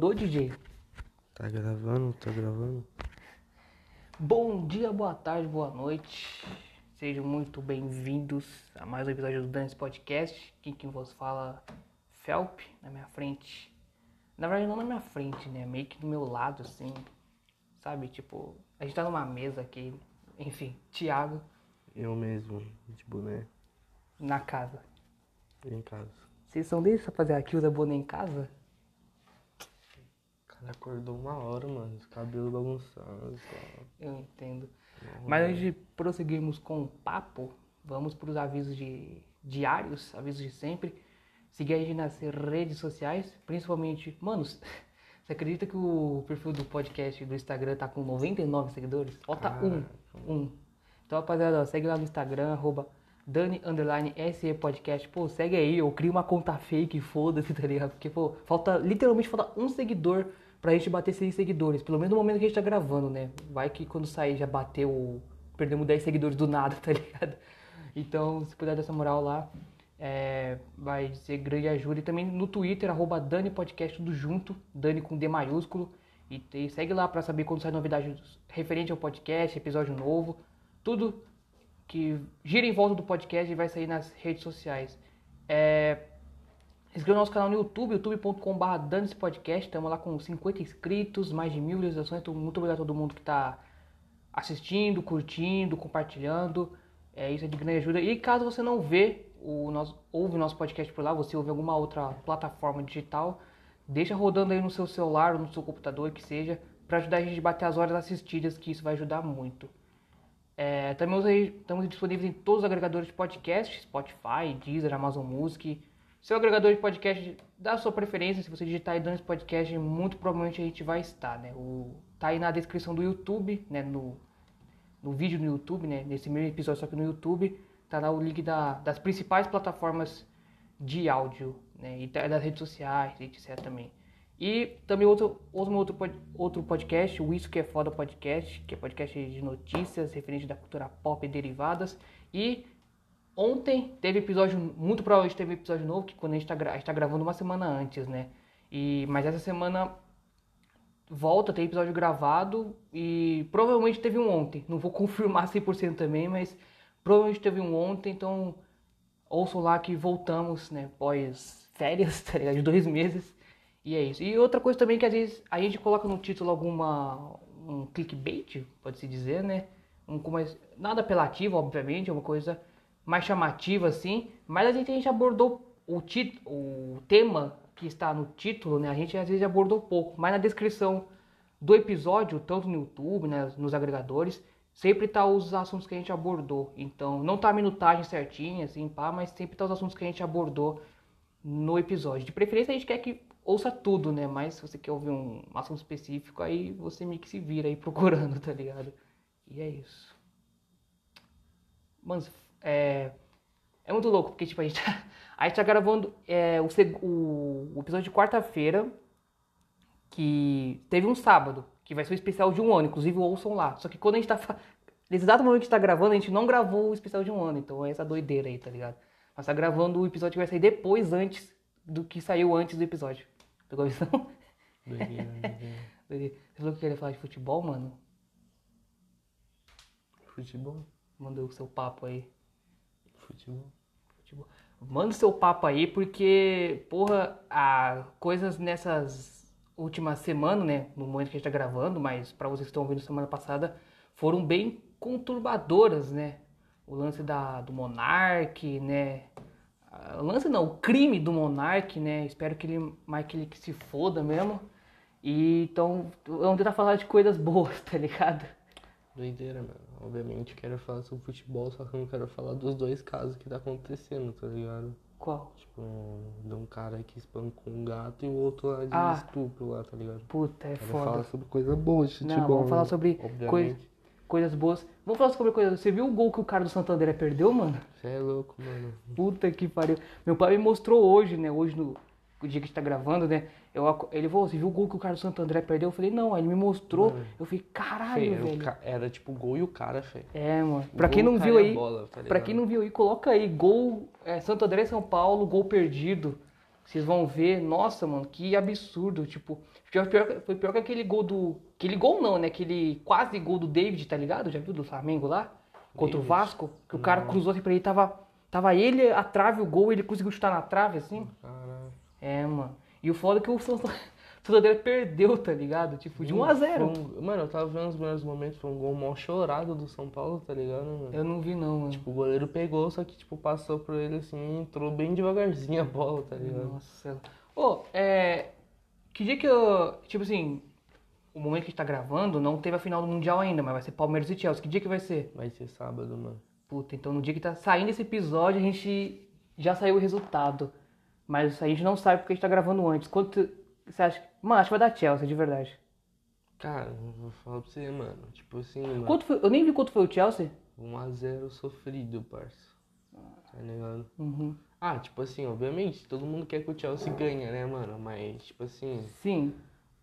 Rodou, DJ? Tá gravando? Tá gravando? Bom dia, boa tarde, boa noite. Sejam muito bem-vindos a mais um episódio do Dance Podcast. Quem que vos fala, Felp, na minha frente. Na verdade, não na minha frente, né? Meio que do meu lado, assim. Sabe? Tipo, a gente tá numa mesa aqui. Enfim, Thiago Eu mesmo, de boné, na casa. em casa. Vocês são desses, rapaziada, que usa boné em casa? Cara acordou uma hora, mano. Os cabelos bagunçados. Eu entendo. Mas antes de prosseguirmos com o papo, vamos para os avisos de diários, avisos de sempre. Seguir a gente nas redes sociais, principalmente. Mano, você acredita que o perfil do podcast do Instagram tá com 99 seguidores? Falta um. Um. Então, rapaziada, ó, segue lá no Instagram, arroba Dani underline SE Podcast. Pô, segue aí, eu crio uma conta fake, foda-se, tá ligado? Porque, pô, falta, literalmente falta um seguidor pra gente bater 100 seguidores. Pelo menos no momento que a gente tá gravando, né? Vai que quando sair já bateu, perdemos 10 seguidores do nada, tá ligado? Então, se puder dar essa moral lá, é, vai ser grande ajuda. E também no Twitter, arroba Dani Podcast, tudo junto, Dani com D maiúsculo. E, e segue lá pra saber quando sai novidade referente ao podcast, episódio novo. Tudo que gira em volta do podcast e vai sair nas redes sociais. É, inscreva no nosso canal no YouTube, youtube.com.br Dane Podcast. Estamos lá com 50 inscritos, mais de mil visualizações. Então, muito obrigado a todo mundo que está assistindo, curtindo, compartilhando. É, isso é de grande ajuda. E caso você não vê o nosso, ouve o nosso podcast por lá, você ouve alguma outra plataforma digital, deixa rodando aí no seu celular ou no seu computador, que seja, para ajudar a gente a bater as horas assistidas, que isso vai ajudar muito. É, também estamos disponíveis em todos os agregadores de podcast, Spotify, Deezer, Amazon Music. Seu agregador de podcast da sua preferência, se você digitar aí Danos Podcast, muito provavelmente a gente vai estar, né? O, tá aí na descrição do YouTube, né? No, no vídeo no YouTube, né? Nesse mesmo episódio, só que no YouTube, tá lá o link da- das principais plataformas de áudio, né? E tá- das redes sociais, etc. também. E também outro, outro, outro, outro podcast, o Isso Que É Foda Podcast, que é podcast de notícias referente da cultura pop e derivadas. E ontem teve episódio, muito provavelmente teve episódio novo, que quando a gente tá, gente tá gravando uma semana antes, né? E, mas essa semana volta, tem episódio gravado e provavelmente teve um ontem. Não vou confirmar 100% também, mas provavelmente teve um ontem, então ouçam lá que voltamos, né, pós férias, tá ligado? De dois meses. E é isso. E outra coisa também que às vezes a gente coloca no título alguma um clickbait, pode-se dizer, né? Um, nada apelativo, obviamente, é uma coisa mais chamativa assim, mas a gente, a gente abordou o, tit, o tema que está no título, né? A gente às vezes abordou pouco, mas na descrição do episódio, tanto no YouTube, né, nos agregadores, sempre tá os assuntos que a gente abordou. Então, não tá a minutagem certinha, assim, pá, mas sempre tá os assuntos que a gente abordou no episódio. De preferência, a gente quer que ouça tudo, né? Mas se você quer ouvir um assunto específico, aí você meio que se vira aí procurando, tá ligado? E é isso. Mano, é. É muito louco, porque tipo, a gente tá, a gente tá gravando é, o, o, o episódio de quarta-feira, que teve um sábado, que vai ser o especial de um ano, inclusive ouçam lá. Só que quando a gente tá. Nesse exato momento que a gente tá gravando, a gente não gravou o especial de um ano, então é essa doideira aí, tá ligado? Mas tá gravando o episódio que vai sair depois, antes do que saiu antes do episódio. Pegou a visão? Doideira, doideira. Você falou que queria falar de futebol, mano? Futebol? Manda o seu papo aí. Futebol? Tipo, manda o seu papo aí, porque, porra, a, coisas nessas últimas semanas, né? No momento que a gente tá gravando, mas pra vocês que estão ouvindo semana passada, foram bem conturbadoras, né? O lance da, do Monark, né? O lance não, o crime do Monark, né? Espero que ele, mais que ele que se foda mesmo. E então, vamos tentar falar de coisas boas, tá ligado? Doideira, mano. Obviamente quero falar sobre futebol, só que eu não quero falar dos dois casos que tá acontecendo, tá ligado? Qual? Tipo, de um cara que espancou um gato e o outro lá de Ah. estupro lá, tá ligado? Puta, é Quero foda. falar sobre coisa boa de futebol. Não, vamos falar sobre coisa- coisas boas. Vamos falar sobre coisas. Você viu o gol que o cara do Santander perdeu, mano? Você é louco, mano. Puta que pariu. Meu pai me mostrou hoje, né? Hoje no o dia que a gente tá gravando, né? Eu, ele falou, você viu o gol que o cara do Santo André perdeu? Eu falei, não, aí ele me mostrou. Mano. Eu falei, caralho, Fê, era, o velho. ca- era tipo o gol e o cara, fé. É, mano. O Pra quem não o viu a aí, bola, tá pra quem não viu aí, coloca aí, gol, é, Santo André São Paulo, gol perdido. Vocês vão ver, nossa, mano, que absurdo. Tipo, pior, pior- foi pior que aquele gol do. Aquele gol não, né? Aquele quase gol do David, tá ligado? Já viu do Flamengo lá? Contra o David? Vasco? Que o cara cruzou assim pra ele, tava. Tava ele, a trave, o gol, ele conseguiu chutar na trave, assim. Caralho. É, mano. E o foda é que o Santander perdeu, tá ligado? Tipo, de 1 a 0 Foi um- Mano, eu tava vendo os melhores momentos, foi um gol mal chorado do São Paulo, tá ligado, mano? Eu não vi, não, mano. Tipo, o goleiro pegou, só que, tipo, passou por ele assim, entrou bem devagarzinho a bola, tá ligado? Nossa. Ô, é. Que dia que eu. Tipo assim, o momento que a gente tá gravando, não teve a final do Mundial ainda, mas vai ser Palmeiras e Chelsea. Que dia que vai ser? Vai ser sábado, mano. Puta, então no dia que tá saindo esse episódio, a gente já saiu o resultado. Mas a gente não sabe porque a gente tá gravando antes. Quanto você acha? Mano, acho que vai dar Chelsea, de verdade. Cara, vou falar pra você, mano. Tipo assim, mano. Quanto foi? Eu nem vi quanto foi o Chelsea. 1x0 sofrido, parça. Tá ligado? Uhum. Ah, tipo assim, obviamente, todo mundo quer que o Chelsea ganhe, né, mano? Mas, tipo assim, Sim.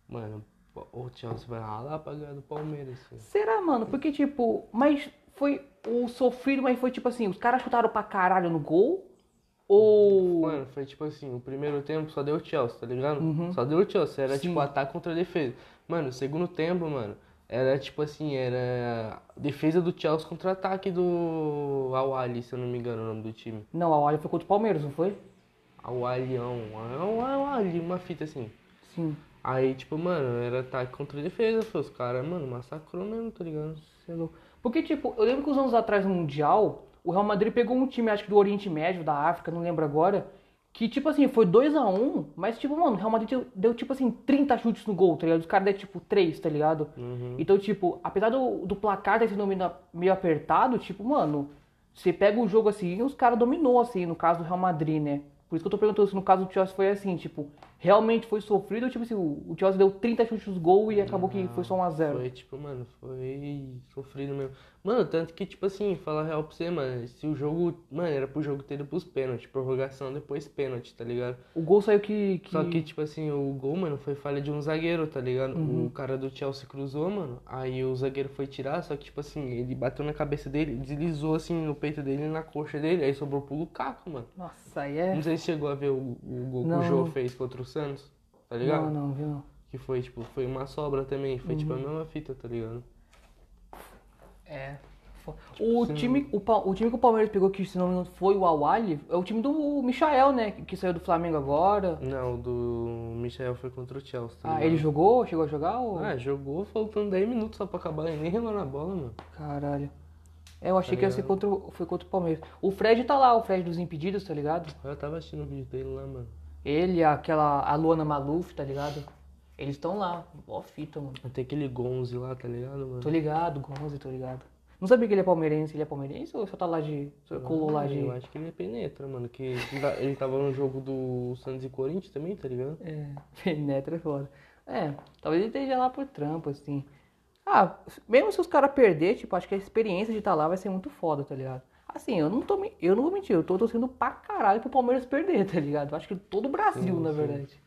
mano, o Chelsea vai ralar pra ganhar do Palmeiras. Assim. Será, mano? Porque, tipo, mas foi o sofrido, mas foi tipo assim, os caras chutaram pra caralho no gol? Ou. Mano, foi tipo assim, o primeiro tempo só deu Chelsea, tá ligado? Uhum. Só deu Chelsea, era Sim. tipo ataque contra defesa. Mano, o segundo tempo, mano, era tipo assim, era defesa do Chelsea contra ataque do Awali, se eu não me engano o nome do time. Não, a Olha foi contra o Palmeiras, não foi? Awalião, Awali, uma fita assim. Sim. Aí, tipo, mano, era ataque contra defesa, foi os caras, mano, massacrou mesmo, tá ligado? Porque, tipo, eu lembro que uns anos atrás no Mundial, o Real Madrid pegou um time, acho que do Oriente Médio, da África, não lembro agora, que, tipo assim, foi 2x1, mas, tipo, mano, o Real Madrid deu, deu, tipo assim, 30 chutes no gol, tá ligado? Os caras deram, tipo, 3, tá ligado? Uhum. Então, tipo, apesar do, do placar ter sido meio, meio apertado, tipo, mano, você pega o jogo assim e os caras dominou, assim, no caso do Real Madrid, né? Por isso que eu tô perguntando se no caso do Chelsea foi assim, tipo, realmente foi sofrido ou, tipo assim, o Chelsea deu 30 chutes gol e acabou que foi só 1x0? Foi, tipo, mano, foi sofrido mesmo. Mano, tanto que, tipo assim, falar real pra você, mano, se o jogo, mano, era pro jogo ter ido pros pênaltis, prorrogação, depois pênalti, tá ligado? O gol saiu que. que... Só que, tipo assim, o gol, mano, foi falha de um zagueiro, tá ligado? Uhum. O cara do Chelsea cruzou, mano, aí o zagueiro foi tirar, só que, tipo assim, ele bateu na cabeça dele, deslizou, assim, no peito dele e na coxa dele, aí sobrou pro Lukaku, mano. Nossa, aí é. Não sei se chegou a ver o, o gol Não. que o Jô fez contra o Santos, tá ligado? Não, não, viu? não. Que foi, tipo, foi uma sobra também, foi, tipo, a Uhum. mesma fita, tá ligado? É. Fo- O sim. time, o, Pa- o time que o Palmeiras pegou, que se não me engano foi o Awali, é o time do Michael, né? Que, que saiu do Flamengo agora. Não, o do Michel foi contra o Chelsea. Tá Ah, ele jogou? Chegou a jogar? Ou... Ah, jogou faltando 10 minutos só pra acabar e nem relou na bola, mano. Caralho. É, eu achei Tá que ia ser contra, o- foi contra o Palmeiras. O Fred tá lá, o Fred dos Impedidos, tá ligado? Eu tava assistindo o vídeo dele lá, mano. Ele, aquela, a Luana Maluf, tá ligado? Eles estão lá, ó fita, mano. Tem aquele Gonze lá, tá ligado, mano? Tô ligado, Gonze, tô ligado. Não sabia que ele é palmeirense, ele é palmeirense ou só tá lá de... Só colou lá de... Eu acho que ele é penetra, mano. Que ele tá- ele tava no jogo do Santos e Corinthians também, tá ligado? É, penetra é foda. É, talvez ele esteja lá por trampo, assim. Ah, mesmo se os caras perder, tipo, acho que a experiência de estar lá vai ser muito foda, tá ligado? Assim, eu não tô, eu não vou mentir, eu tô torcendo pra caralho pro Palmeiras perder, tá ligado? Eu acho que todo o Brasil, Sim, na sim. verdade.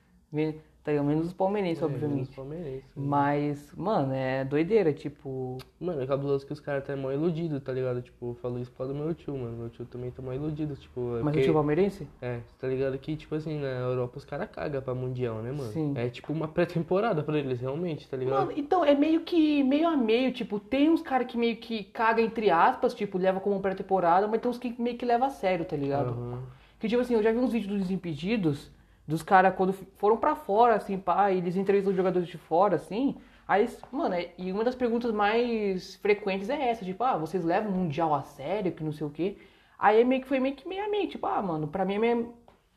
Tá? Menos os palmeirenses, É, menos obviamente. palmeirense. Mas, mano, é doideira, tipo. Mano, é cabuloso que os caras tá mó iludido, tá ligado? Tipo, eu falo isso causa do meu tio, mano. Meu tio também tá mó iludido, tipo... é Mas o porque- tio palmeirense? É, tá ligado que, tipo assim, na Europa os caras cagam pra Mundial, né, mano? Sim. É tipo uma pré-temporada pra eles, realmente, tá ligado? Mano, então é meio que meio a meio, tipo, tem uns caras que meio que caga entre aspas, tipo, leva como pré-temporada, mas tem uns que meio que leva a sério, tá ligado? Aham. Que tipo assim, eu já vi uns vídeos dos Impedidos, dos caras quando foram pra fora, assim, pá, eles entrevistam os jogadores de fora, assim. Aí, mano, é- e uma das perguntas mais frequentes é essa, tipo, ah, vocês levam o Mundial a sério, que não sei o quê. Aí é meio que foi meio que meio a meio, tipo, ah, mano, pra mim é meio,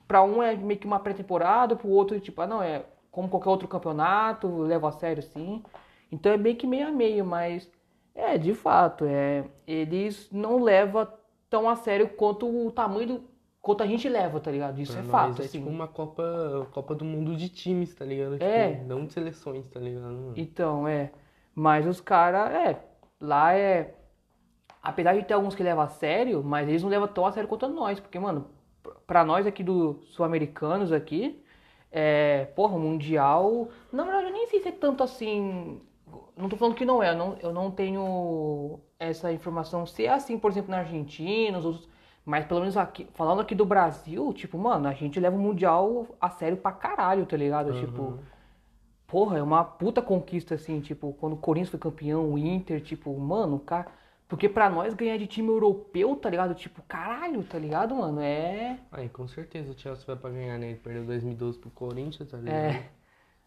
pra um é meio que uma pré-temporada, pro outro, tipo, ah, não, é como qualquer outro campeonato, levo a sério, sim. Então é meio que meio a meio, mas é, de fato, é, eles não levam tão a sério quanto o tamanho do. Quanto a gente leva, tá ligado? Isso Pra é fato, É assim. tipo uma Copa, Copa do Mundo de times, tá ligado? Tipo, É. Não de seleções, tá ligado? Então, é. Mas os caras, é. Lá é. Apesar de ter alguns que levam a sério, mas eles não levam tão a sério quanto nós. Porque, mano, pra nós aqui do sul-americanos aqui, é. Porra, Mundial. Na verdade, eu nem sei se é tanto assim. Não tô falando que não é, eu não, eu não tenho essa informação se é assim, por exemplo, na Argentina, nos outros. Mas pelo menos aqui, falando aqui do Brasil, tipo, mano, a gente leva o Mundial a sério pra caralho, tá ligado? Tipo, porra, é uma puta conquista, assim, tipo, quando o Corinthians foi campeão, o Inter, tipo, mano, cara. Porque pra nós ganhar de time europeu, tá ligado? Tipo, caralho, tá ligado, mano? É. Aí, com certeza o Chelsea vai pra ganhar, né? Ele perdeu 2012 pro Corinthians, tá ligado? É.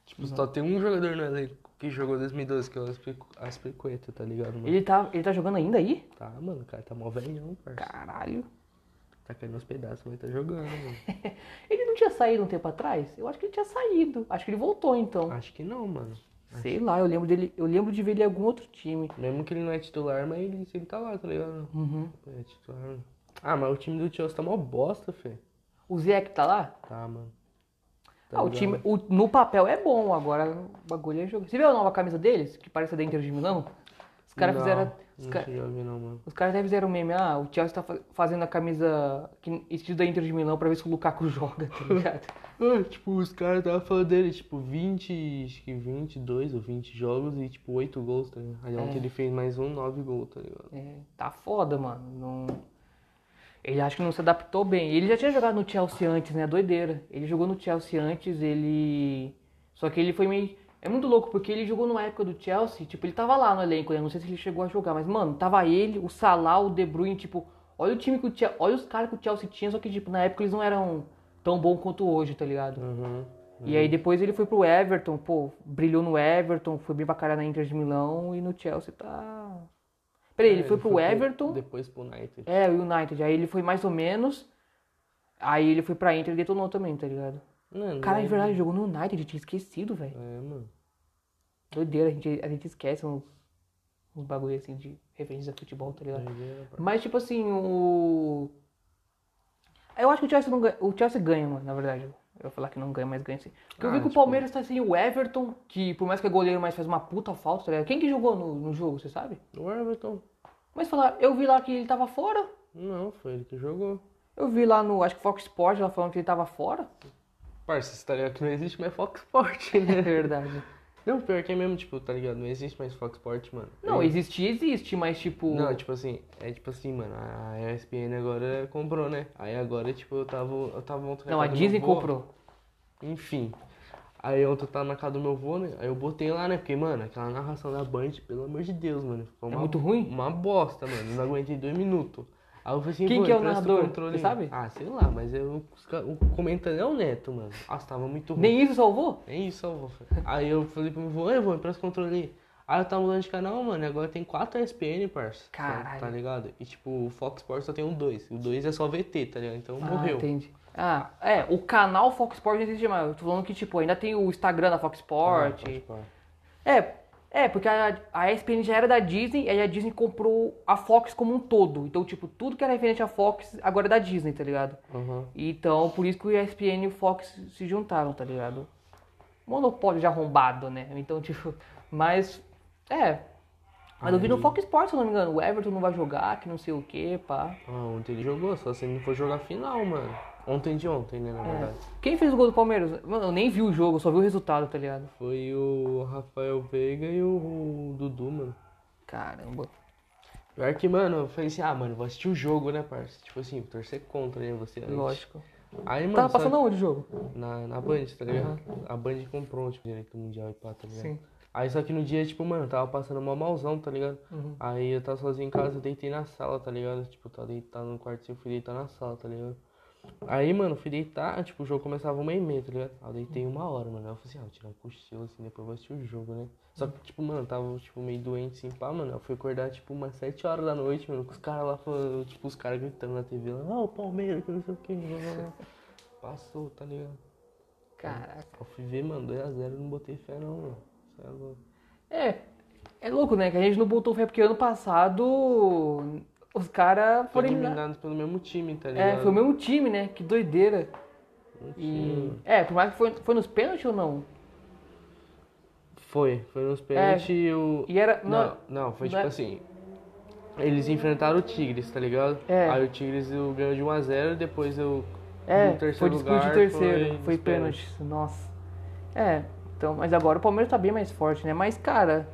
Tipo, só tem um jogador no elenco que jogou 2012, que é o Aspequeta, tá ligado, mano? Ele tá, ele tá jogando ainda aí? Tá, mano, o cara tá mó velhão, parça. Caralho. Tá caindo aos pedaços, mas tá jogando, mano. Ele não tinha saído um tempo atrás? Eu acho que ele tinha saído. Acho que ele voltou então. Acho que não, mano. Sei lá, eu lembro dele. Eu lembro de ver ele em algum outro time. Mesmo que ele não é titular, mas ele sempre tá lá, tá ligado? Uhum. É titular. Ah, mas o time do Chelsea tá mó bosta, fê. O Zé que tá lá? Tá, mano. Tá Ah, o time, o- no papel é bom, agora o bagulho é jogo. Você viu a nova camisa deles? Que parece a da Inter de Milão? Os caras fizeram. Os, caras até fizeram um meme, ah, o Chelsea tá fa- fazendo a camisa que, estilo da Inter de Milão pra ver se o Lukaku joga, tá ligado? Ah, tipo, os caras tava falando dele, tipo, 20, acho que 22 ou 20 jogos e, tipo, 8 gols, tá ligado? Aí ontem ele fez mais um, 9 gols, tá ligado? É, tá foda, mano. Não... Ele acho que não se adaptou bem. Ele já tinha jogado no Chelsea antes, né? Doideira. Ele jogou no Chelsea antes, ele. Só que ele foi meio. É muito louco, porque ele jogou numa época do Chelsea, tipo, ele tava lá no elenco, né? Não sei se ele chegou a jogar, mas, mano, tava ele, o Salah, o De Bruyne, tipo, olha o time que o Chelsea. Olha os caras que o Chelsea tinha, só que, tipo, na época eles não eram tão bons quanto hoje, tá ligado? Uhum. E aí depois ele foi pro Everton, pô, brilhou no Everton, foi bem pra cara na Inter de Milão e no Chelsea tá. Peraí, ele É, foi pro Everton. Depois pro United. É, o United. Aí ele foi mais ou menos. Aí ele foi pra Inter e detonou também, tá ligado? Cara, de verdade, jogou no United, eu tinha esquecido, velho. É, mano. Doideira, a gente, a gente esquece uns, uns bagulho assim de referência a futebol, tá ligado? Doideira. Mas tipo assim, o. Eu acho que o Chelsea não ganha. O Chelsea ganha, mano, na verdade. Eu vou falar que não ganha, mas ganha sim. Porque eu vi Ah, que o tipo- Palmeiras tá sem o Everton, que por mais que é goleiro, mas faz uma puta falta, tá ligado? Quem que jogou no, no jogo, você sabe? O Everton. Mas falar, eu vi lá que ele tava fora. Não, foi ele que jogou. Eu vi lá no, acho que Fox Sports, ela falando que ele tava fora. Parça, você tá ligado que não existe mais Fox Sport, É né? verdade. Não, pior que é mesmo, tipo, tá ligado? Não existe mais Fox Sport, mano. Não, Eu- existir existe, mas tipo. Não, tipo assim, é tipo assim, mano, a ESPN agora comprou, né? Aí agora, tipo, eu tava. Eu tava ontem Não, a Disney comprou. Enfim. Aí ontem eu tava na casa do meu vô, né? Aí eu botei lá, né? Porque, mano, aquela narração da Band, pelo amor de Deus, mano. Foi É uma, muito ruim? Uma bosta, mano. Eu não aguentei dois minutos. Aí eu falei assim, Quem que é o narrador? controle Você sabe? Ah, sei lá, mas eu, o comentando é o Neto, mano. Nossa, tava muito ruim. Nem isso salvou? Nem isso, eu vou. Aí eu falei pro meu vô, ei, vô, empresta o controle aí. Eu tava mudando de canal, mano, e agora tem quatro ESPN, parça. Caralho. Tá ligado? E tipo, o Fox Sports só tem um dois. O dois é só VT, tá ligado? Então Ah, morreu. entendi. Ah, é, o canal Fox Sports não existe mais. Eu tô falando que, tipo, ainda tem o Instagram da Fox Ah, Sports. Fox Sports. É, é, porque a, a ESPN já era da Disney, e aí a Disney comprou a Fox como um todo. Então, tipo, tudo que era referente à Fox agora é da Disney, tá ligado? Aham. Então, por isso que o ESPN e o Fox se juntaram, tá ligado? Monopólio já arrombado, né? Então, tipo, mas, é. Mas eu vi no Aí- Fox Sports, se eu não me engano, o Everton não vai jogar, que não sei o que, pá. Ah, ontem ele jogou, só se ele não for jogar final, mano. Ontem de ontem, né, na É. verdade. Quem fez o gol do Palmeiras? Mano, eu nem vi o jogo, só vi o resultado, tá ligado? Foi o Rafael Veiga e o Dudu, mano. Caramba. Pior que, mano, eu falei assim, ah, mano, vou assistir o jogo, né, parça? Tipo assim, torcer contra, né, você. antes. Lógico. Aí, mano, Tava passando aonde o jogo? na, na Band, tá ligado? A Band comprou, tipo, direito mundial e pá, tá ligado? Sim. Aí só que no dia, tipo, mano, tava passando mal malzão, tá ligado? Uhum. Aí eu tava sozinho em casa, eu deitei na sala, tá ligado? Tipo, tava deitado no quarto, eu fui deitar na sala, tá ligado? Aí, mano, fui deitar, tipo, o jogo começava uma e meia, tá ligado? Aí eu deitei uma hora, mano. Aí eu falei assim, ah, vou tirar um cochilo, assim, depois eu vou assistir o jogo, né? Só que, tipo, mano, eu tava, tipo, meio doente, assim, pá, mano. Eu fui acordar, tipo, umas sete horas da noite, mano, com os caras lá, falando, tipo, os caras gritando na TV lá, ah, o Palmeiras, que não sei o que, Passou, tá ligado? Caraca. Eu fui ver, mano, 2x0, não botei fé não, mano. Cê é louco. É, é louco, né? Que a gente não botou fé porque ano passado os caras foram eliminados. eliminado pelo mesmo time, tá ligado? É, foi o mesmo time, né? Que doideira. E. É, por mais que foi, foi nos pênaltis ou não? Foi, foi nos pênaltis e o... E era. Não, não, foi não tipo é- assim. Eles enfrentaram o Tigres, tá ligado? É. Aí o Tigres ganhou de 1x0, depois eu. É, no terceiro foi disputa de terceiro, foi foi, pênaltis. Nossa. É, então, mas agora o Palmeiras tá bem mais forte, né? Mas, cara,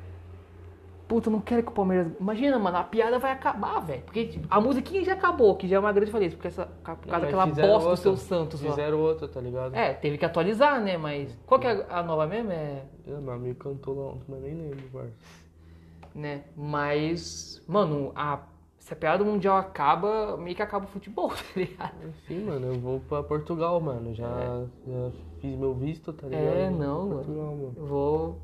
puta, eu não quero que o Palmeiras. Imagina, mano, a piada vai acabar, velho. Porque a musiquinha já acabou, que já é uma grande falência, porque essa, por causa daquela bosta do seu Santos lá. Fizeram outra, tá ligado? É, teve que atualizar, né? Mas. Qual que é a nova mesmo? É. É, meu amigo cantou lá ontem, mas nem lembro, parça. Né? Mas. Mano, a. Se a piada mundial acaba, meio que acaba o futebol, tá ligado? Sim, mano, eu vou pra Portugal, mano. Já, já fiz meu visto, tá ligado? É, não, mano. Portugal, mano. Eu vou.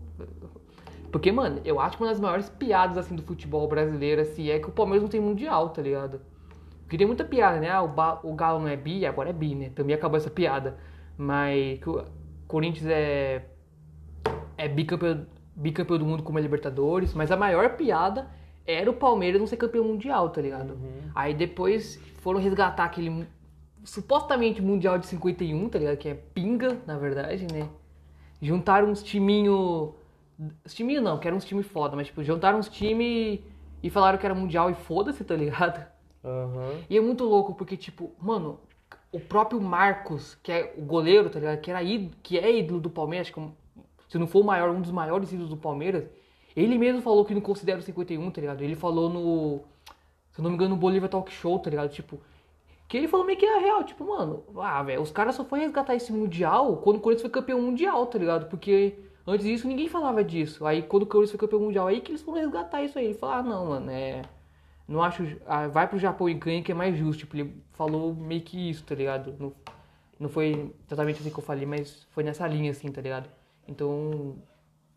Porque, mano, eu acho que uma das maiores piadas, assim, do futebol brasileiro, assim, é que o Palmeiras não tem mundial, tá ligado? Porque tem muita piada, né? Ah, o, ba- o Galo não é bi, agora é bi, né? Também acabou essa piada. Mas que o Corinthians é. É bicampeão, bicampeão do mundo como é Libertadores. Mas a maior piada era o Palmeiras não ser campeão mundial, tá ligado? Aí depois foram resgatar aquele supostamente mundial de 51, tá ligado? Que é pinga, na verdade, né? Juntaram uns timinho. Os timinho não, que eram uns time foda, mas tipo, juntaram uns time e falaram que era mundial e foda-se, tá ligado? Aham. E é muito louco porque, tipo, mano, o próprio Marcos, que é o goleiro, tá ligado? Que, era ídolo, que é ídolo do Palmeiras, acho que um- se não for o maior, um dos maiores ídolos do Palmeiras, ele mesmo falou que não considera o 51, tá ligado? Ele falou no. Se eu não me engano, no Bolívar Talk Show, tá ligado? Tipo. Que ele falou meio que é real, tipo, mano, ah, velho, os caras só foram resgatar esse Mundial quando o Corinthians foi campeão mundial, tá ligado? Porque antes disso ninguém falava disso. Aí quando o Corinthians foi campeão mundial, aí que eles foram resgatar isso aí. Ele falou, ah, não, mano, é. Não acho. ah, vai pro Japão e ganha que é mais justo. Tipo, ele falou meio que isso, tá ligado? Não, não foi exatamente assim que eu falei, mas foi nessa linha, assim, tá ligado? Então,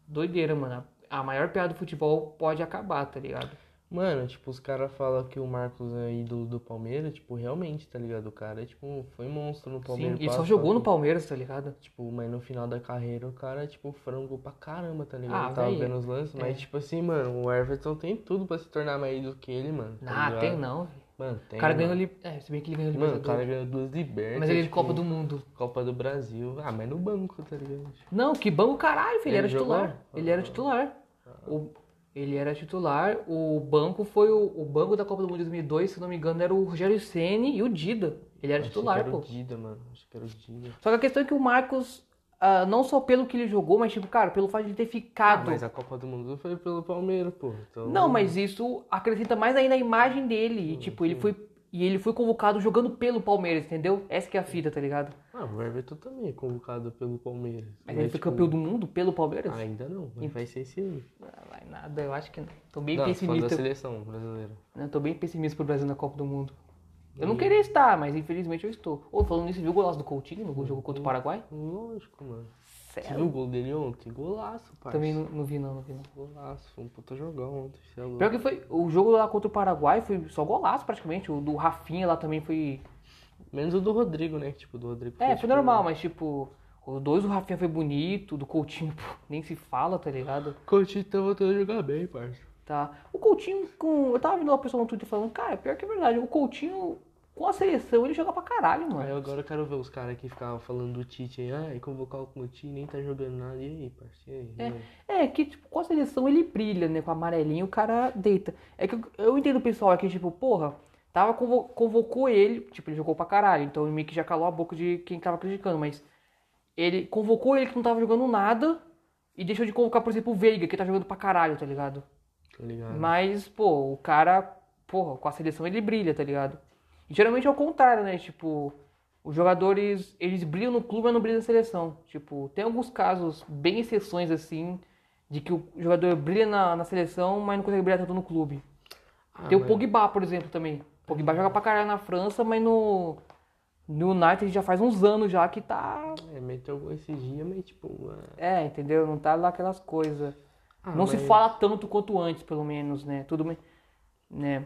doideira, mano. A maior piada do futebol pode acabar, tá ligado? Mano, tipo, os caras falam que o Marcos é ídolo do Palmeiras, tipo, realmente, tá ligado? O cara, tipo, foi monstro no Sim, Palmeiras. ele só jogou no Palmeiras, tá ligado? Tipo, mas no final da carreira o cara, tipo, frangou pra caramba, tá ligado? Ah, Eu tava vendo os lances, é. mas, tipo assim, mano, o Everton tem tudo pra se tornar mais ídolo que ele, mano. tá Ah, tem não. Mano, tem. O cara ganhou ali. É, se bem que ele ganhou Mano, o Libertadores. cara ganhou duas libertas. Mas ele é tipo, Copa do Mundo. Copa do Brasil. Ah, mas no banco, tá ligado? Não, que banco caralho, filho. Ele, Ele era jogou? titular. Ele era titular. O, ele era titular. O banco foi o, o banco da Copa do Mundo de 2002, se não me engano, era o Rogério Ceni e o Dida. Ele era Achei titular, que era pô. o Dida, mano. Acho que era o Dida. Só que a questão é que o Marcos, ah, não só pelo que ele jogou, mas tipo, cara, pelo fato de ele ter Ah, ficado. mas a Copa do Mundo foi pelo Palmeiras, pô. Então... Não, mas isso acrescenta mais ainda a imagem dele. E, tipo, ele foi. E ele foi convocado jogando pelo Palmeiras, entendeu? Essa que é a fita, tá ligado? Ah, o Everton também é convocado pelo Palmeiras. Mas ele foi tipo, campeão do mundo pelo Palmeiras? Ainda não, mas vai ser esse ano. Ah, vai nada, eu acho que não. Tô bem Não, falando da pessimista. seleção brasileira. Eu tô bem pessimista pro Brasil na Copa do Mundo. Eu não queria estar, mas infelizmente eu estou. Ô, falando nisso, viu o golaço do Coutinho no jogo contra o Paraguai? Lógico, mano. Você Sério? viu o gol dele ontem? Golaço, parça. Também não, não vi não, não vi não. Golaço, foi um puta jogão ontem. é louco. Pior que foi, o jogo lá contra o Paraguai foi só golaço praticamente. O do Rafinha lá também foi. Menos o do Rodrigo, né? Tipo, do Rodrigo É, foi tipo, normal, mas tipo, os dois do Rafinha foi bonito, do Coutinho pô, nem se fala, tá ligado? O Coutinho tá voltando a jogar bem, parça. Tá. O Coutinho com. Eu tava vendo uma pessoa no Twitter falando, cara, pior que é verdade, o Coutinho com a seleção ele joga pra caralho, mano. Aí agora eu quero ver os caras que ficavam falando do Tite aí, ah, e convocar o Coutinho, nem tá jogando nada. E aí, parceiro? Aí? É, que tipo, com a seleção ele brilha, né? Com a amarelinha o cara deita. É que eu, eu entendo o pessoal aqui, tipo, porra, tava convo- convocou ele, tipo, ele jogou pra caralho, então meio que já calou a boca de quem tava criticando, mas ele convocou ele que não tava jogando nada e deixou de convocar, por exemplo, o Veiga, que tá jogando pra caralho, tá ligado? Tá ligado? Mas, pô, o cara, porra, com a seleção ele brilha, tá ligado? E geralmente é o contrário, né? Tipo, os jogadores, eles brilham no clube, mas não brilham na seleção. Tipo, tem alguns casos, bem exceções assim, de que o jogador brilha na, na seleção, mas não consegue brilhar tanto no clube. Ah, tem o mas- Pogba, por exemplo, também. O Pogba joga pra caralho na França, mas no, no United já faz uns anos já que tá... É, meteu gol esses dias, mas tipo. É, entendeu? Não tá lá aquelas coisas... ah, não se mas- fala tanto quanto antes, pelo menos, né? Tudo bem, né?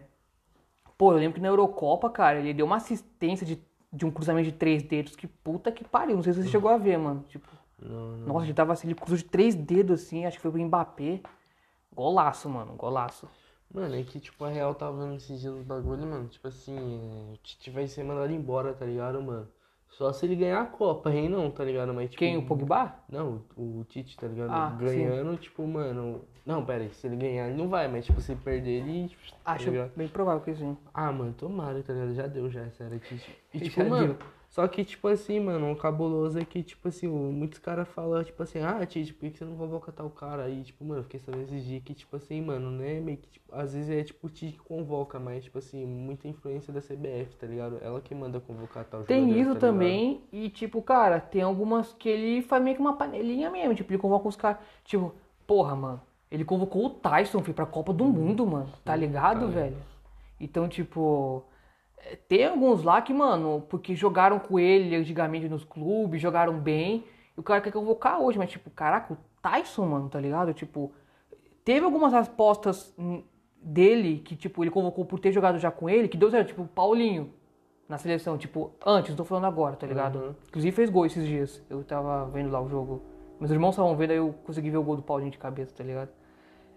Pô, eu lembro que na Eurocopa, cara, ele deu uma assistência de, de um cruzamento de três dedos. Que puta que pariu. Não sei se você chegou a ver, mano. Tipo, Não, não. nossa, ele tava assim, ele cruzou de três dedos assim, acho que foi pro Mbappé. Golaço, mano, golaço. Mano, é que tipo, a Real tava vendo esses dias os bagulho, mano. Tipo assim, é, o Tite vai ser mandado embora, tá ligado, mano? Só se ele ganhar a Copa, hein, não, tá ligado? Mas, tipo, Quem? O Pogba? Não, o, o Tite, tá ligado? Ah, Ganhando, tipo, mano. Não, pera aí, se ele ganhar, ele não vai, mas tipo, se perder, ele. Tá Acho ligado? bem provável que sim. Ah, mano, tomara, tá ligado? Já deu, já, essa era Tite. E tipo, Já mano, deu. Só que, tipo assim, mano, o cabuloso é que, tipo assim, muitos caras falam, tipo assim, ah, Tite, por que você não convoca tal cara? Aí, tipo, mano, eu fiquei sabendo esses dias que, tipo assim, mano, né, meio que, tipo, às vezes é, tipo, o Tite que convoca, mas, tipo assim, muita influência da CBF, tá ligado? Ela que manda convocar tal Tem jogador, isso tá também, e tipo, cara, tem algumas que ele faz meio que uma panelinha mesmo. Tipo, ele convoca os caras. Tipo, porra, mano. Ele convocou o Tyson, filho, pra Copa do Mundo, mano. Tá ligado, cara. velho? Então, tipo. Tem alguns lá que, mano, porque jogaram com ele antigamente nos clubes, jogaram bem, e o cara quer convocar hoje, mas, tipo, caraca, o Tyson, mano, tá ligado? Tipo, teve algumas apostas dele que, tipo, ele convocou por ter jogado já com ele, que deu certo, tipo, o Paulinho na seleção, tipo, antes, não tô falando agora, tá ligado? Uhum. Inclusive fez gol esses dias. Eu tava vendo lá o jogo. Meus irmãos estavam vendo, aí eu consegui ver o gol do Paulinho de cabeça, tá ligado?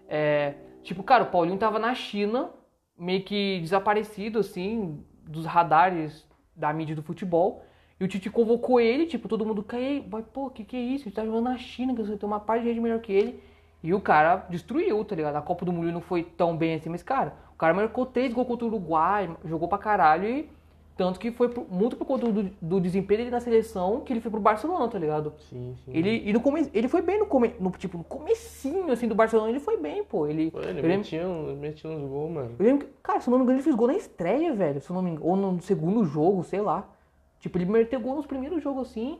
É, tipo, cara, o Paulinho tava na China, meio que desaparecido, assim, dos radares da mídia do futebol. E o Tite convocou ele, tipo, todo mundo caiu, vai, pô, que que é isso? Ele tá jogando na China, que você tem uma parte de gente melhor que ele. E o cara destruiu, tá ligado? A Copa do Mundo não foi tão bem assim, mas, cara, o cara marcou três gols contra o Uruguai, jogou pra caralho e tanto que foi muito por conta do, do desempenho dele na seleção que ele foi pro Barcelona, tá ligado? Sim, sim. Ele, e no come, ele foi bem no, come, no, tipo, no comecinho, assim, do Barcelona, ele foi bem, pô. Ele, Pô, ele lembro, metia, uns, metia uns gols, mano. eu lembro que, cara, se eu não me engano, ele fez gol na estreia, velho, se eu não me engano, ou no segundo jogo, sei lá. Tipo, ele meteu gol nos primeiros jogos, assim.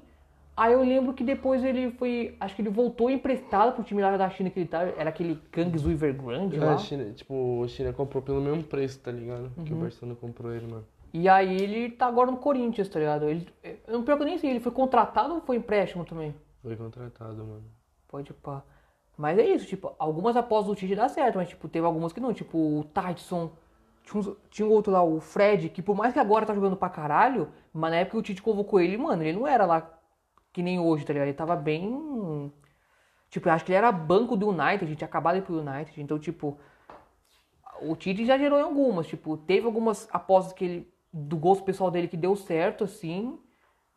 Aí eu lembro que depois ele foi, acho que ele voltou emprestado pro time lá da China que ele tava, era aquele Kangsu Evergrande É, lá. a China, tipo, a China comprou pelo mesmo preço, tá ligado? Que o Uhum. Barcelona comprou ele, mano. E aí ele tá agora no Corinthians, tá ligado? Ele, eu, pior que eu nem sei, ele foi contratado ou foi empréstimo também? Foi contratado, mano. Pode pá. Mas é isso, tipo, algumas apostas do Tite dá certo, mas tipo, teve algumas que não, tipo, o Tyson, tinha, uns- tinha um outro lá, o Fred, que por mais que agora tá jogando pra caralho, mas na época que o Tite convocou ele, mano, ele não era lá que nem hoje, tá ligado? Ele tava bem. Tipo, eu acho que ele era banco do United, tinha acabado de ir pro United, então, tipo, o Tite já gerou em algumas, tipo, teve algumas apostas que ele, do gosto pessoal dele que deu certo, assim,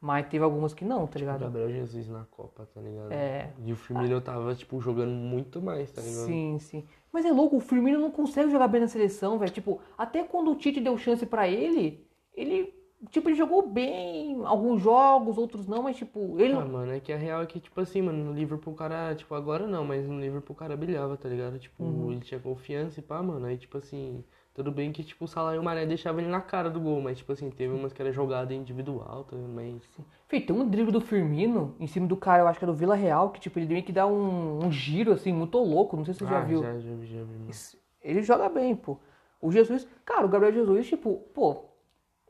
mas teve algumas que não, tá O ligado? Gabriel Jesus na Copa, tá ligado? É. E o Firmino tava, tipo, jogando muito mais, tá ligado? Sim, sim. Mas é louco, o Firmino não consegue jogar bem na seleção, velho. Tipo, até quando o Tite deu chance pra ele, ele, tipo, ele jogou bem alguns jogos, outros não, mas tipo, ele Ah, mano, é que a real é que, tipo assim, mano, no Liverpool o cara, tipo, agora não, mas no Liverpool o cara brilhava, tá ligado? Tipo, Uhum. ele tinha confiança e pá, mano. Aí, tipo assim, tudo bem que, tipo, o Salah e o Mané deixavam ele na cara do gol, mas, tipo assim, teve umas que era jogada individual, tá? mas... Fez, tem um drible do Firmino em cima do cara, eu acho que é do Vila Real, que tipo, ele meio que dá um, um giro assim, muito louco, não sei se você já ah, viu. Já, já, vi, já vi. Ele joga bem, pô. O Jesus, cara, o Gabriel Jesus, tipo, pô,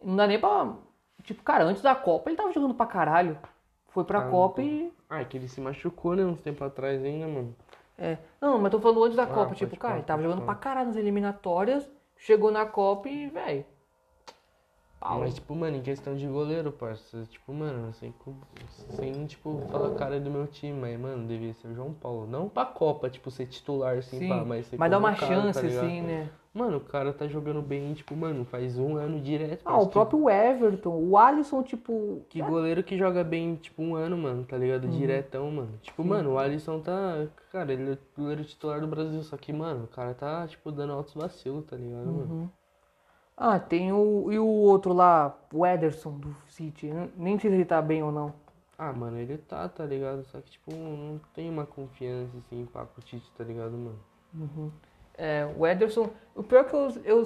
não dá nem pra. Tipo, cara, antes da Copa ele tava jogando pra caralho. Foi pra Ah, Copa não. e. Ah, é que ele se machucou, né, uns tempo atrás ainda, mano. É. Não, mas tô falando antes da Ah, Copa, tipo, cara, ele tava jogando pra caralho nas eliminatórias, chegou na Copa e, velho. Pau. Mas, tipo, mano, em questão de goleiro, parça, tipo, mano, sem, sem tipo, falar cara do meu time, mas, mano, devia ser o João Paulo. Não pra Copa, tipo, ser titular, assim, Sim, pá, mas ser mas dá uma convocado, chance, tá assim, né? Mano, o cara tá jogando bem, tipo, mano, faz um ano direto. Ah, o próprio Everton, o Alisson, tipo. Que, que goleiro que joga bem, tipo, um ano, mano, tá ligado? Uhum. Diretão, mano. Tipo, mano, o Alisson tá. Cara, ele é o goleiro titular do Brasil, só que, mano, o cara tá, tipo, dando altos vacilos, tá ligado, mano? Uhum. Ah, tem o. E o outro lá, o Ederson do City. Nem sei se ele tá bem ou não. Ah, mano, ele tá, tá ligado? Só que, tipo, não tem uma confiança, assim, pá, com o Tite, tá ligado, mano? É, o Ederson. O pior que eu. eu,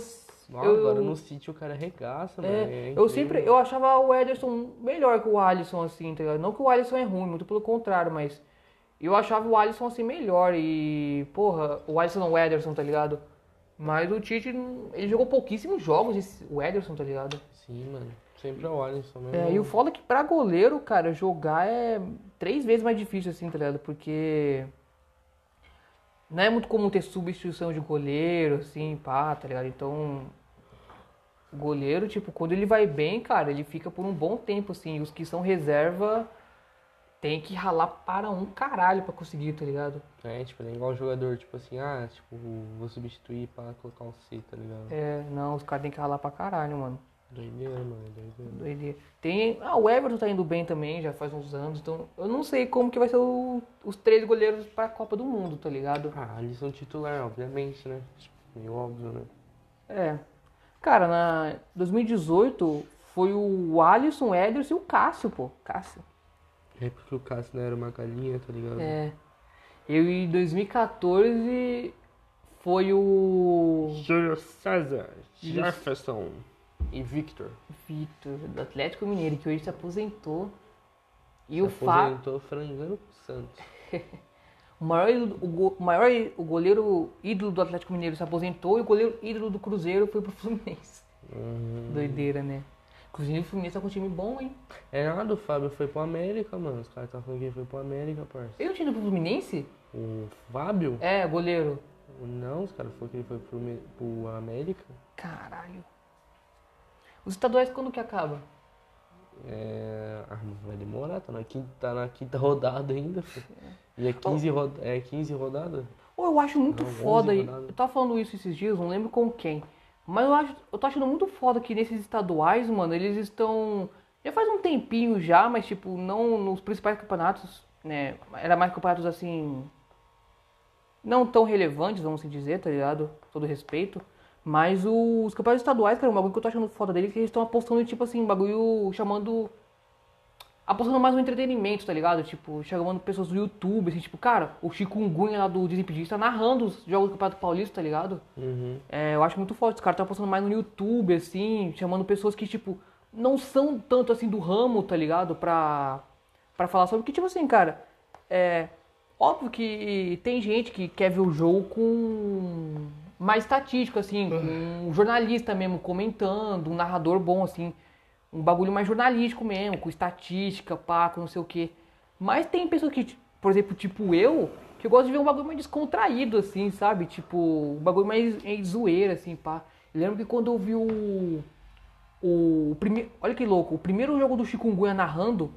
eu agora no City o cara regaça, mano. É, eu sempre, eu achava o Ederson melhor que o Alisson, assim, tá ligado? Não que o Alisson é ruim, muito pelo contrário, mas eu achava o Alisson, assim, melhor e, porra, o Alisson não, o Ederson, tá ligado? Mas o Tite, ele jogou pouquíssimos jogos, esse- o Ederson, tá ligado? Sim, mano. Sempre é o Alisson mesmo. É, e o foda é que pra goleiro, cara, jogar é três vezes mais difícil, assim, tá ligado? Porque não é muito comum ter substituição de goleiro, assim, pá, tá ligado? Então, o goleiro, tipo, quando ele vai bem, cara, ele fica por um bom tempo, assim. Os que são reserva tem que ralar para um caralho pra conseguir, tá ligado? É, tipo, é igual jogador, tipo assim, ah, tipo, vou substituir pra colocar um C, tá ligado? É, não, os caras tem que ralar pra caralho, mano. Doideira, mano, doideira. Doideira. Tem. Ah, o Everton tá indo bem também, já faz uns anos. Então, eu não sei como que vai ser o- os três goleiros pra Copa do Mundo, tá ligado? Ah, Alisson titular, obviamente, né? Tipo, meio óbvio, né? É. Cara, na 2018 foi o Alisson, o Ederson e o Cássio, pô. Cássio. É porque o Cássio não era uma galinha, tá ligado? É. Eu em 2014 foi o Júlio César, Jefferson e Victor. Victor, do Atlético Mineiro, que hoje se aposentou. E Se o Fábio. aposentou frangando pro Santos. O maior, o, maior o goleiro ídolo do Atlético Mineiro se aposentou e o goleiro ídolo do Cruzeiro foi pro Fluminense. Uhum. Doideira, né? Inclusive o Fluminense tá com um time bom, hein? É nada, o Fábio foi pro América, mano. Os caras tá falando que ele foi pro América, parça. Ele não tinha ido pro Fluminense? O Fábio? É, goleiro. Não, os caras falaram que ele foi pro, pro América. Caralho. Os estaduais quando que acaba? É... Ah, vai demorar, tá na quinta, tá na quinta rodada ainda, pô. E é 15, roda... é 15 rodadas? Pô, eu acho muito Não, 11 foda. Eu tava falando isso esses dias, não lembro com quem. Mas eu, acho, eu tô achando muito foda que nesses estaduais, mano, eles estão. Já faz um tempinho já, mas tipo, não nos principais campeonatos, né? Era mais campeonatos assim. Não tão relevantes, vamos assim dizer, tá ligado? Todo respeito. Mas os campeonatos estaduais, cara, um bagulho que eu tô achando foda deles é que eles estão apostando, tipo assim, bagulho chamando apostando mais no entretenimento, tá ligado? Tipo, chamando pessoas do YouTube, assim, tipo, cara, o Chikungunya lá do Desimpedista narrando os jogos do Campeonato Paulista, tá ligado? Uhum. É, eu acho muito forte, os caras estão apostando mais no YouTube, assim, chamando pessoas que, tipo, não são tanto assim do ramo, tá ligado? Pra, pra falar sobre que, tipo assim, cara, é óbvio que tem gente que quer ver o jogo com mais estatístico, assim, com um jornalista mesmo comentando, um narrador bom, assim, um bagulho mais jornalístico mesmo, com estatística, pá, com não sei o quê. Mas tem pessoas que, por exemplo, tipo eu, que eu gosto de ver um bagulho mais descontraído, assim, sabe? Tipo, um bagulho mais em zoeira, assim, pá. Eu lembro que quando eu vi o. O primeiro. Olha que louco, o primeiro jogo do Chikungunya narrando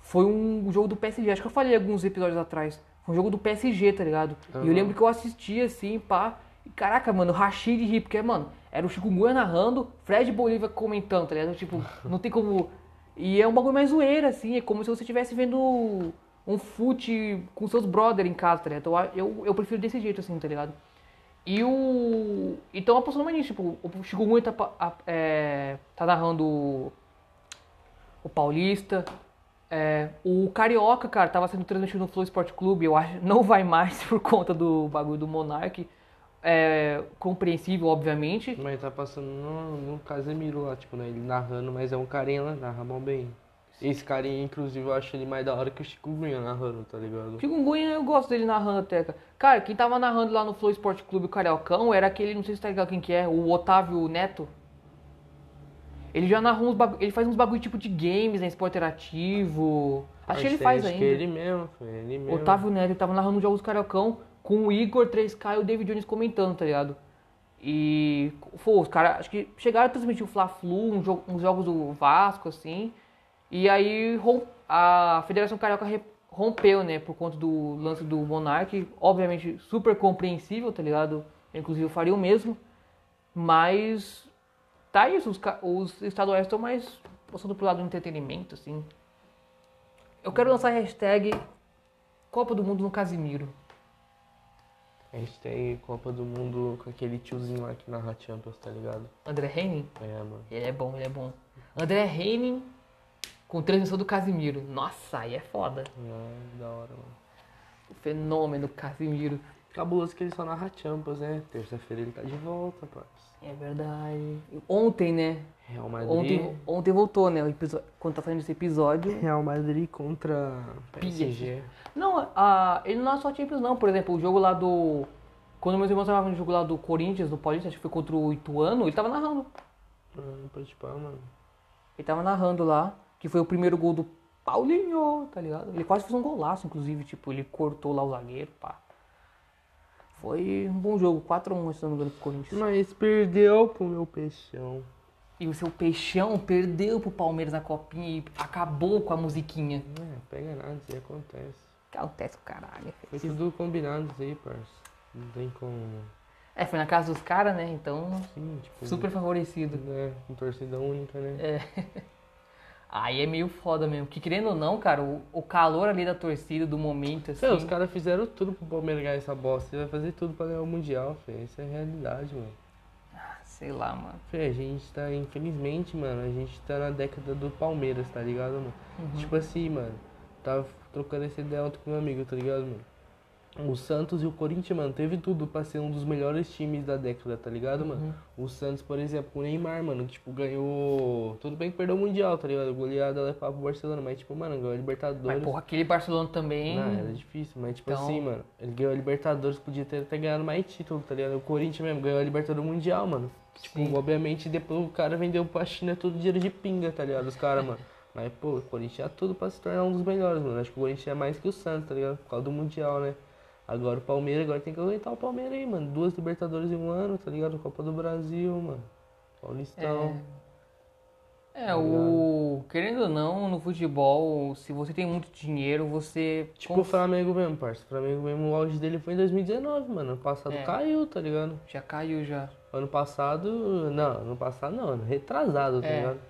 foi um jogo do PSG. Acho que eu falei alguns episódios atrás. Foi um jogo do PSG, tá ligado? E eu lembro que eu assisti assim, pá. E caraca, mano, rachei de rir, porque, mano, era o Chikungunya narrando, Fred Bolívia comentando, tá ligado? Tipo, não tem como. E é um bagulho mais zoeira, assim, é como se você estivesse vendo um fute com seus brother em casa, tá ligado? Então, eu, eu prefiro desse jeito, assim, tá ligado? E o. Então apostando mais nisso, tipo, o Chikungunya tá, a- é, tá narrando o Paulista. é, o Carioca, cara, tava sendo transmitido no Flow Sport Clube, eu acho, não vai mais por conta do bagulho do Monark. É, compreensível, obviamente. Mas tá passando no, no Casemiro lá, tipo, né? Ele narrando, mas é um carinha lá, narra mal bem. Esse carinha, inclusive, eu acho ele mais da hora que o Chico Gunha narrando, tá ligado? Chikungunya eu gosto dele narrando até, cara. Cara, quem tava narrando lá no Flow Sport Clube o Cariocão era aquele, não sei se tá ligado quem que é, o Otávio Neto. Ele já narrou uns bagulho, ele faz uns bagulho tipo de games, né, esporte interativo. Acho que ele faz Acho ainda. que é ele mesmo, foi ele mesmo. Otávio Neto, ele tava narrando os jogos do Cariocão com o Igor 3K e o David Jones comentando, tá ligado? E, pô, os caras, acho que chegaram a transmitir o Fla-Flu, um jo- uns jogos do Vasco, assim. E aí a Federação Carioca rompeu, né, por conta do lance do Monark. Obviamente, super compreensível, tá ligado? Eu, inclusive, eu faria o mesmo. Mas, tá isso, os, os estaduais estão mais passando pro lado do entretenimento, assim. Eu quero lançar a hashtag Copa do Mundo no Casimiro. Hashtag Copa do Mundo com aquele tiozinho lá que narra Champions, tá ligado? André Henning? É, mano. Ele é bom, ele é bom. André Henning com transmissão do Casimiro. Nossa, aí é foda. É, da hora, mano. O fenômeno Casimiro. Cabuloso que ele só narra Champions, né? Terça-feira ele tá de volta, parça. É verdade. Ontem, né? Real Madrid. Ontem, ontem voltou, né? O episódio, quando tá saindo esse episódio. Real Madrid contra PSG. Não, a, ele não é só Champions, não. Por exemplo, o jogo lá do. Quando meus irmãos estavam no jogo lá do Corinthians, do Paulista, acho que foi contra o Ituano, ele tava narrando. Ah, pode pá, mano. Ele tava narrando lá, que foi o primeiro gol do Paulinho, tá ligado? Ele quase fez um golaço, inclusive, tipo, ele cortou lá o zagueiro, pá. Foi um bom jogo, 4x1, se não me engano, pro Corinthians. Mas perdeu pro meu peixão. E o seu peixão perdeu pro Palmeiras na copinha e acabou com a musiquinha. É, pega nada, isso aí acontece. Acontece o caralho. Foi tudo combinado isso aí, parça. Não tem como. É, foi na casa dos caras, né? Então, Sim, tipo. super favorecido. É, com torcida única, né? É. Aí é meio foda mesmo. Que querendo ou não, cara, o, o calor ali da torcida, do momento, assim. Fê, os caras fizeram tudo pro Palmeiras ganhar essa bosta. Ele vai fazer tudo pra ganhar o Mundial, Fê. Isso é realidade, mano. Sei lá, mano. Fê, a gente tá, infelizmente, mano, a gente tá na década do Palmeiras, tá ligado, mano? Uhum. Tipo assim, mano, tava trocando essa ideia ontem com meu amigo, tá ligado, mano? O Santos e o Corinthians, mano, teve tudo pra ser um dos melhores times da década, tá ligado, mano? Uhum. O Santos, por exemplo, o Neymar, mano, tipo, ganhou. Tudo bem que perdeu o Mundial, tá ligado? Goleada levar pro Barcelona, mas, tipo, mano, ganhou a Libertadores. Mas, porra, aquele Barcelona também. Não, era difícil, mas tipo Então- assim, mano, ele ganhou a Libertadores, podia ter até ganhado mais título, tá ligado? O Corinthians mesmo ganhou a Libertadores Mundial, mano. Tipo, Sim. obviamente depois o cara vendeu pra China tudo dinheiro de pinga, tá ligado? Os caras, mano. Mas, pô, o Corinthians tinha tudo pra se tornar um dos melhores, mano. Acho que o Corinthians é mais que o Santos, tá ligado? Por causa do Mundial, né? Agora o Palmeiras, agora tem que aguentar o Palmeiras aí, mano. Duas Libertadores em um ano, tá ligado? Copa do Brasil, mano. Paulistão. É, Tá o. Querendo ou não, no futebol, se você tem muito dinheiro, você. Tipo o Flamengo mesmo, parça. O Flamengo mesmo, o auge dele foi em 2019, mano. Ano passado É. caiu, tá ligado? Já caiu já. Ano passado. Não, ano passado não, ano retrasado, tá É. ligado?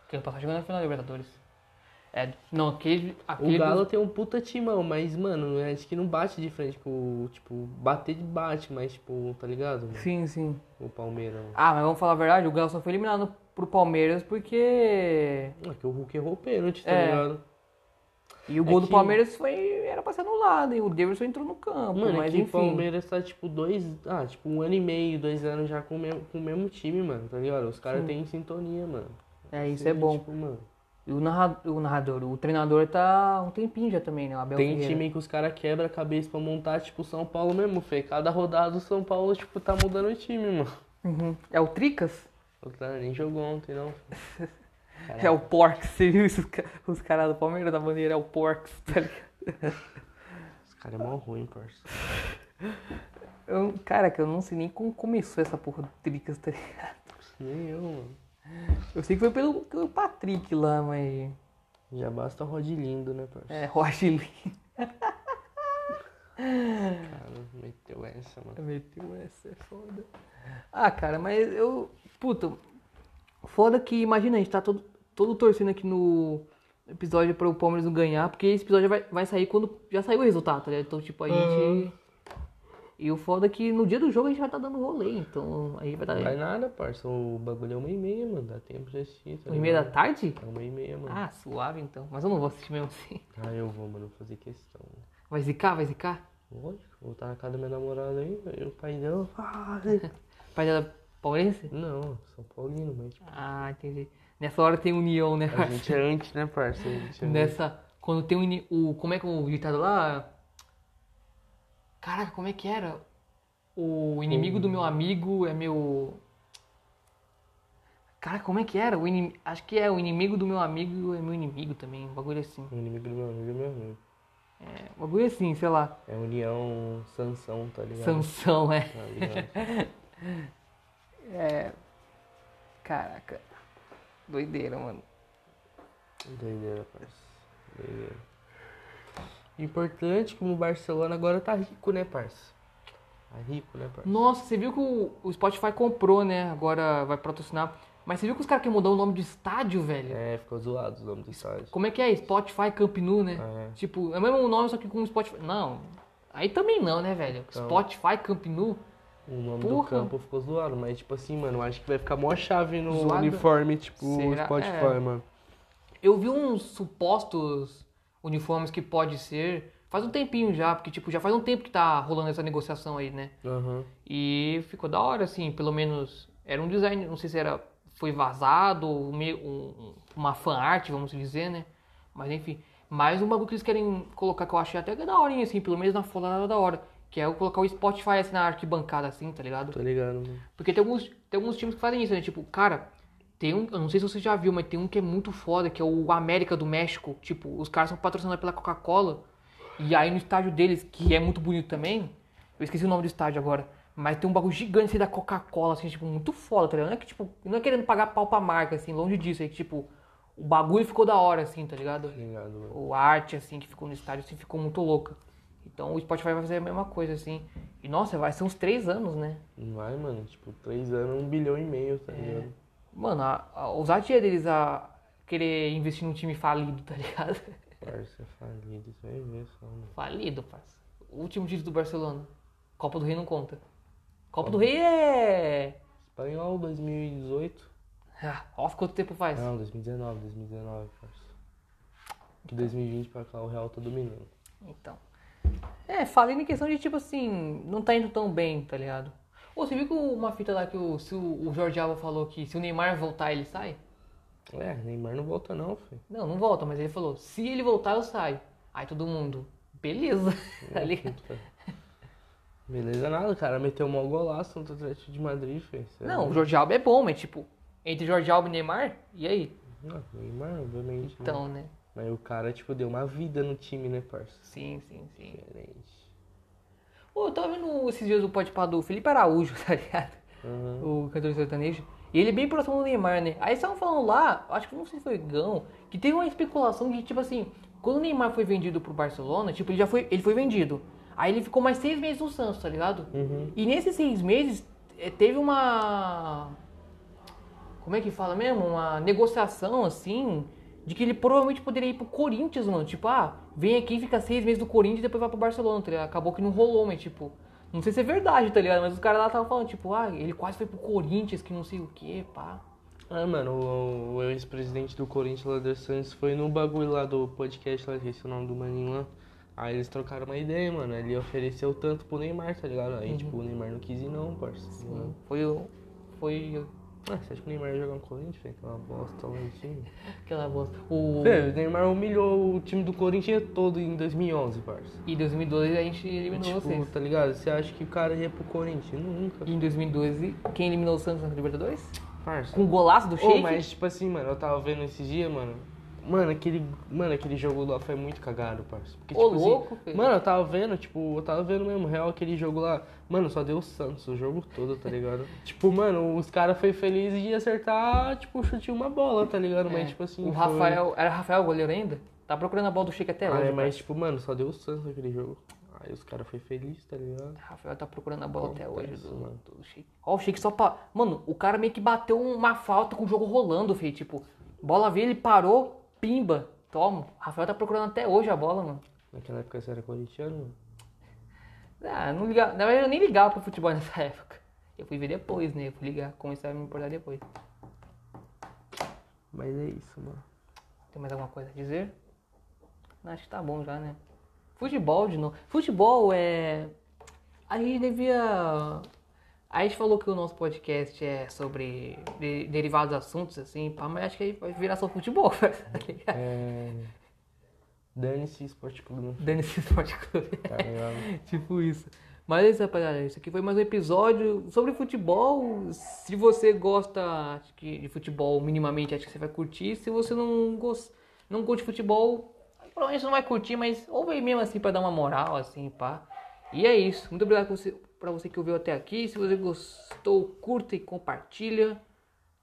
Porque ano passado chegou na final da Libertadores. É, não, aquele. aquele O Galo tem um puta timão, mas, mano, acho que não bate de frente com. Tipo, bater de bate, mas, tipo, tá ligado? mano? Sim, sim. O Palmeiras. Ah, mas vamos falar a verdade, o Galo só foi eliminado pro Palmeiras porque. Ah, que o Hulk errou o pênalti, tá É. ligado? E o É gol do que- Palmeiras foi. era pra ser anulado, e o Davidson entrou no campo. Mano, é mas o enfim. Palmeiras tá, tipo, dois. Ah, tipo, um ano e meio, dois anos já com o mesmo, com o mesmo time, mano, tá ligado? Os caras têm sintonia, mano. É, isso Sim, é bom. Tipo, mano. E o narrador, o narrador, o treinador tá um tempinho já também, né? O Abel Tem Ferreira. time que os caras quebram a cabeça pra montar, tipo, São Paulo mesmo, Fê. Cada rodada o São Paulo, tipo, tá mudando o time, mano. Uhum. É o Tricas? O cara nem jogou ontem, não. É o Porks. Você viu isso? Os ca- Os caras do Palmeiras da bandeira é o Porks, tá ligado? Os caras é mó ruim, parça. Eu, cara, que eu não sei nem como começou essa porra do Tricas, tá ligado? Nem eu, mano. Eu sei que foi pelo, pelo Patrick lá, mas. Já basta o Rod lindo, né, parça? É, Rogelin. Cara, meteu essa, mano. Meteu essa, é foda. Ah, cara, mas eu. Puta. Foda que, imagina, a gente tá todo, todo torcendo aqui no episódio para o Palmeiras não ganhar, porque esse episódio vai, vai sair quando já saiu o resultado, tá ligado? Então, tipo, a gente. E o foda é que no dia do jogo a gente vai estar dando rolê, então a gente vai estar. Não vai nada, parça. O bagulho é uma e meia, mano. Dá tempo de assistir. Tá Uma e meia da tarde? É uma e meia, mano. Ah, suave então. Mas eu não vou assistir mesmo assim. Ah, eu vou, mano. Vou fazer questão. Vai zicar? Vai zicar? Lógico, vou estar na casa da minha namorada aí, aí o pai dela. Ah, Pai dela palmeirense? não, São Paulino, mas tipo, Ah, entendi. Nessa hora tem união, né? a gente é antes, né, parça? A gente é Nessa. Quando tem o. Como é que é o ditado lá? Caraca, como é que era? O inimigo do meu amigo é meu. Caraca, como é que era? O inim... Acho que é o inimigo do meu amigo é meu inimigo também. Um bagulho assim. O inimigo do meu amigo é meu amigo. É, um bagulho assim, sei lá. É União Sansão, tá ligado? Sansão, é. Tá ligado? É. Caraca. Doideira, mano. Doideira, parça. Doideira. Importante como o Barcelona agora tá rico, né, parça? Tá rico, né, parça? Nossa, você viu que o, o Spotify comprou, né? Agora vai patrocinar. Mas você viu que os caras querem mudar o nome de estádio, velho? É, ficou zoado o nome do estádio. Como é que é? Spotify Camp Nou, né? É. Tipo, é o mesmo nome, só que com Spotify. Não. Aí também não, né, velho? Então. Spotify Camp Nou. O nome do Porra. campo ficou zoado, mas tipo assim, mano, eu acho que vai ficar mó chave no uniforme, tipo, Será? Spotify, É. mano. Eu vi uns supostos uniformes que pode ser. Faz um tempinho já, porque tipo, já faz um tempo que tá rolando essa negociação aí, né? Aham. E ficou da hora, assim, pelo menos. Era um design, não sei se era. Foi vazado, ou meio, um- uma fan art, vamos dizer, né? Mas enfim. Mais um bagulho que eles querem colocar que eu achei até da horinha, assim, pelo menos na foto da hora. Que é eu colocar o Spotify assim na arquibancada, assim, tá ligado? Tô ligado, mano. Porque tem alguns, tem alguns times que fazem isso, né? Tipo, cara, tem um. Eu não sei se você já viu, mas tem um que é muito foda, que é o América do México. Tipo, os caras são patrocinados pela Coca-Cola. E aí no estádio deles, que é muito bonito também, eu esqueci o nome do estádio agora. Mas tem um bagulho gigante assim, da Coca-Cola, assim, tipo, muito foda, tá ligado? Não é que, tipo, não é querendo pagar pau pra marca, assim, longe disso. É que, tipo, o bagulho ficou da hora, assim, tá ligado? O arte, assim, que ficou no estádio, assim, ficou muito louca. Então o Spotify vai fazer a mesma coisa, assim. E nossa, vai ser uns três anos, né? Não vai, mano. Tipo, três anos, um bilhão e meio, É. tá ligado? Mano, a, a ousadia deles a querer investir num time falido, tá ligado? Parça falido, isso só, mano. Falido, parça. O último título do Barcelona. Copa do Rei não conta. Copa do Rei é. espanhol 2018. Ah, ó, quanto tempo faz? Não, 2019, 2019, parça. De 2020 pra cá o Real tá dominando. Então. É, falando em questão de tipo assim, não tá indo tão bem, tá ligado? Ô, você viu que uma fita lá que o, se o, o Jorge Alba falou que se o Neymar voltar, ele sai? É, Neymar não volta não, filho. Não, não volta, mas ele falou, se ele voltar, eu saio. Aí todo mundo, beleza, tá ligado? Beleza nada, cara. Meteu um mau golaço no Atlético de Madrid, filho. Cê Não, o Jorge Alba é bom, mas tipo, entre Jorge Alba e Neymar, e aí? Não, Neymar, obviamente. né? Então, né? Mas o cara, tipo, deu uma vida no time, né, parça? Sim, sim, sim. Diferente. Pô, eu tava vendo esses dias o podpar do Felipe Araújo, tá ligado? Aham. O cantor sertanejo. E ele é bem próximo do Neymar, né? Aí estavam falando lá, acho que não sei se foi Gão, que teve uma especulação de tipo assim, quando o Neymar foi vendido pro Barcelona, tipo, ele já foi, ele foi vendido. Aí ele ficou mais seis meses no Santos, tá ligado? Uhum. E nesses seis meses eh, teve uma. Como é que fala mesmo? Uma negociação assim. De que ele provavelmente poderia ir pro Corinthians, mano. Tipo, ah, vem aqui, fica seis meses do Corinthians e depois vai pro Barcelona, tá ligado? Acabou que não rolou, mas tipo. Não sei se é verdade, tá ligado? Mas os caras lá estavam falando, tipo, ah, ele quase foi pro Corinthians, que não sei o que, pá. Ah, mano, o, o ex-presidente do Corinthians, Lader Santos, foi no bagulho lá do podcast, lá, esqueci o nome do maninho lá. Aí eles trocaram uma ideia, mano. Ele ofereceu tanto pro Neymar, tá ligado? Aí, tipo, o Neymar não quis ir não, parça. Foi o. Foi Ah, você acha que o Neymar ia jogar no Corinthians, é uma bosta lá no time. aquela bosta. O. O Neymar humilhou o time do Corinthians todo em 2011, parça. E em 2012 a gente eliminou Tipo, vocês. tá ligado? Você acha que o cara ia pro Corinthians? Nunca. E em 2012, quem eliminou o Santos na Libertadores? Parça. Com o golaço do Sheik? mas tipo assim, mano, eu tava vendo esses dias, mano. Mano, aquele, mano, aquele jogo lá foi muito cagado, parça. Porque, Ô, tipo assim, louco, filho. Mano, eu tava vendo, tipo, eu tava vendo mesmo, real, aquele jogo lá. Mano, só deu o Santos o jogo todo, tá ligado? tipo, mano, os caras foi felizes de acertar, tipo, chute uma bola, tá ligado? É, Mas, tipo assim. o foi- Rafael. Era Rafael goleiro ainda? Tá procurando a bola do Sheik até Ah, hoje. é, mas, parça. tipo, mano, só deu o Santos naquele jogo. Aí os caras foi felizes, tá ligado? Rafael tá procurando a bola até hoje do, mano. do Sheik. Ó, o Sheik só pa... Mano, o cara meio que bateu uma falta com o jogo rolando, filho. Tipo, bola veio, ele parou, pimba. Toma. O Rafael tá procurando até hoje a bola, mano. Naquela época você era corintiano, mano. Ah, não ligava. Na verdade, eu nem ligava pro futebol nessa época. Eu fui ver depois, né? Eu fui ligar, começar a me importar depois. Mas é isso, mano. Tem mais alguma coisa a dizer? Não, acho que tá bom já, né? Futebol de novo. Futebol é. A gente devia. A gente falou que o nosso podcast é sobre de- derivados assuntos, assim, pá, mas acho que aí vai virar só futebol, tá ligado? É. Dane-se Esporte Clube, Dane-se Esporte Clube. tá ligado? tipo isso. Mas é isso, rapaziada. Isso aqui foi mais um episódio sobre futebol. Se você gosta que, de futebol minimamente, acho que você vai curtir. Se você não, gost... não curte futebol, provavelmente você não vai curtir, mas ouve aí mesmo assim pra dar uma moral, assim, pá. E é isso. Muito obrigado pra você, pra você que ouviu até aqui. Se você gostou, curta e compartilha.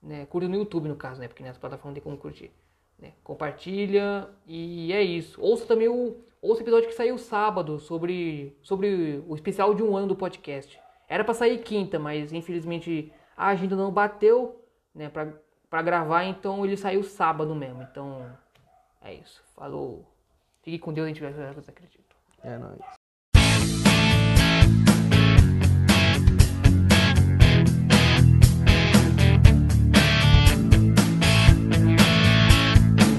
Né? Curta no YouTube, no caso, né? Porque nessa plataforma tem como curtir. Né? Compartilha e é isso. Ouça também o, ouça o episódio que saiu sábado sobre, sobre o especial de um ano do podcast. Era pra sair quinta, mas infelizmente a agenda não bateu né, pra, gravar, então ele saiu sábado mesmo. Então é isso. Falou. Fique com Deus, a gente vai ver o que você acredita. É nóis.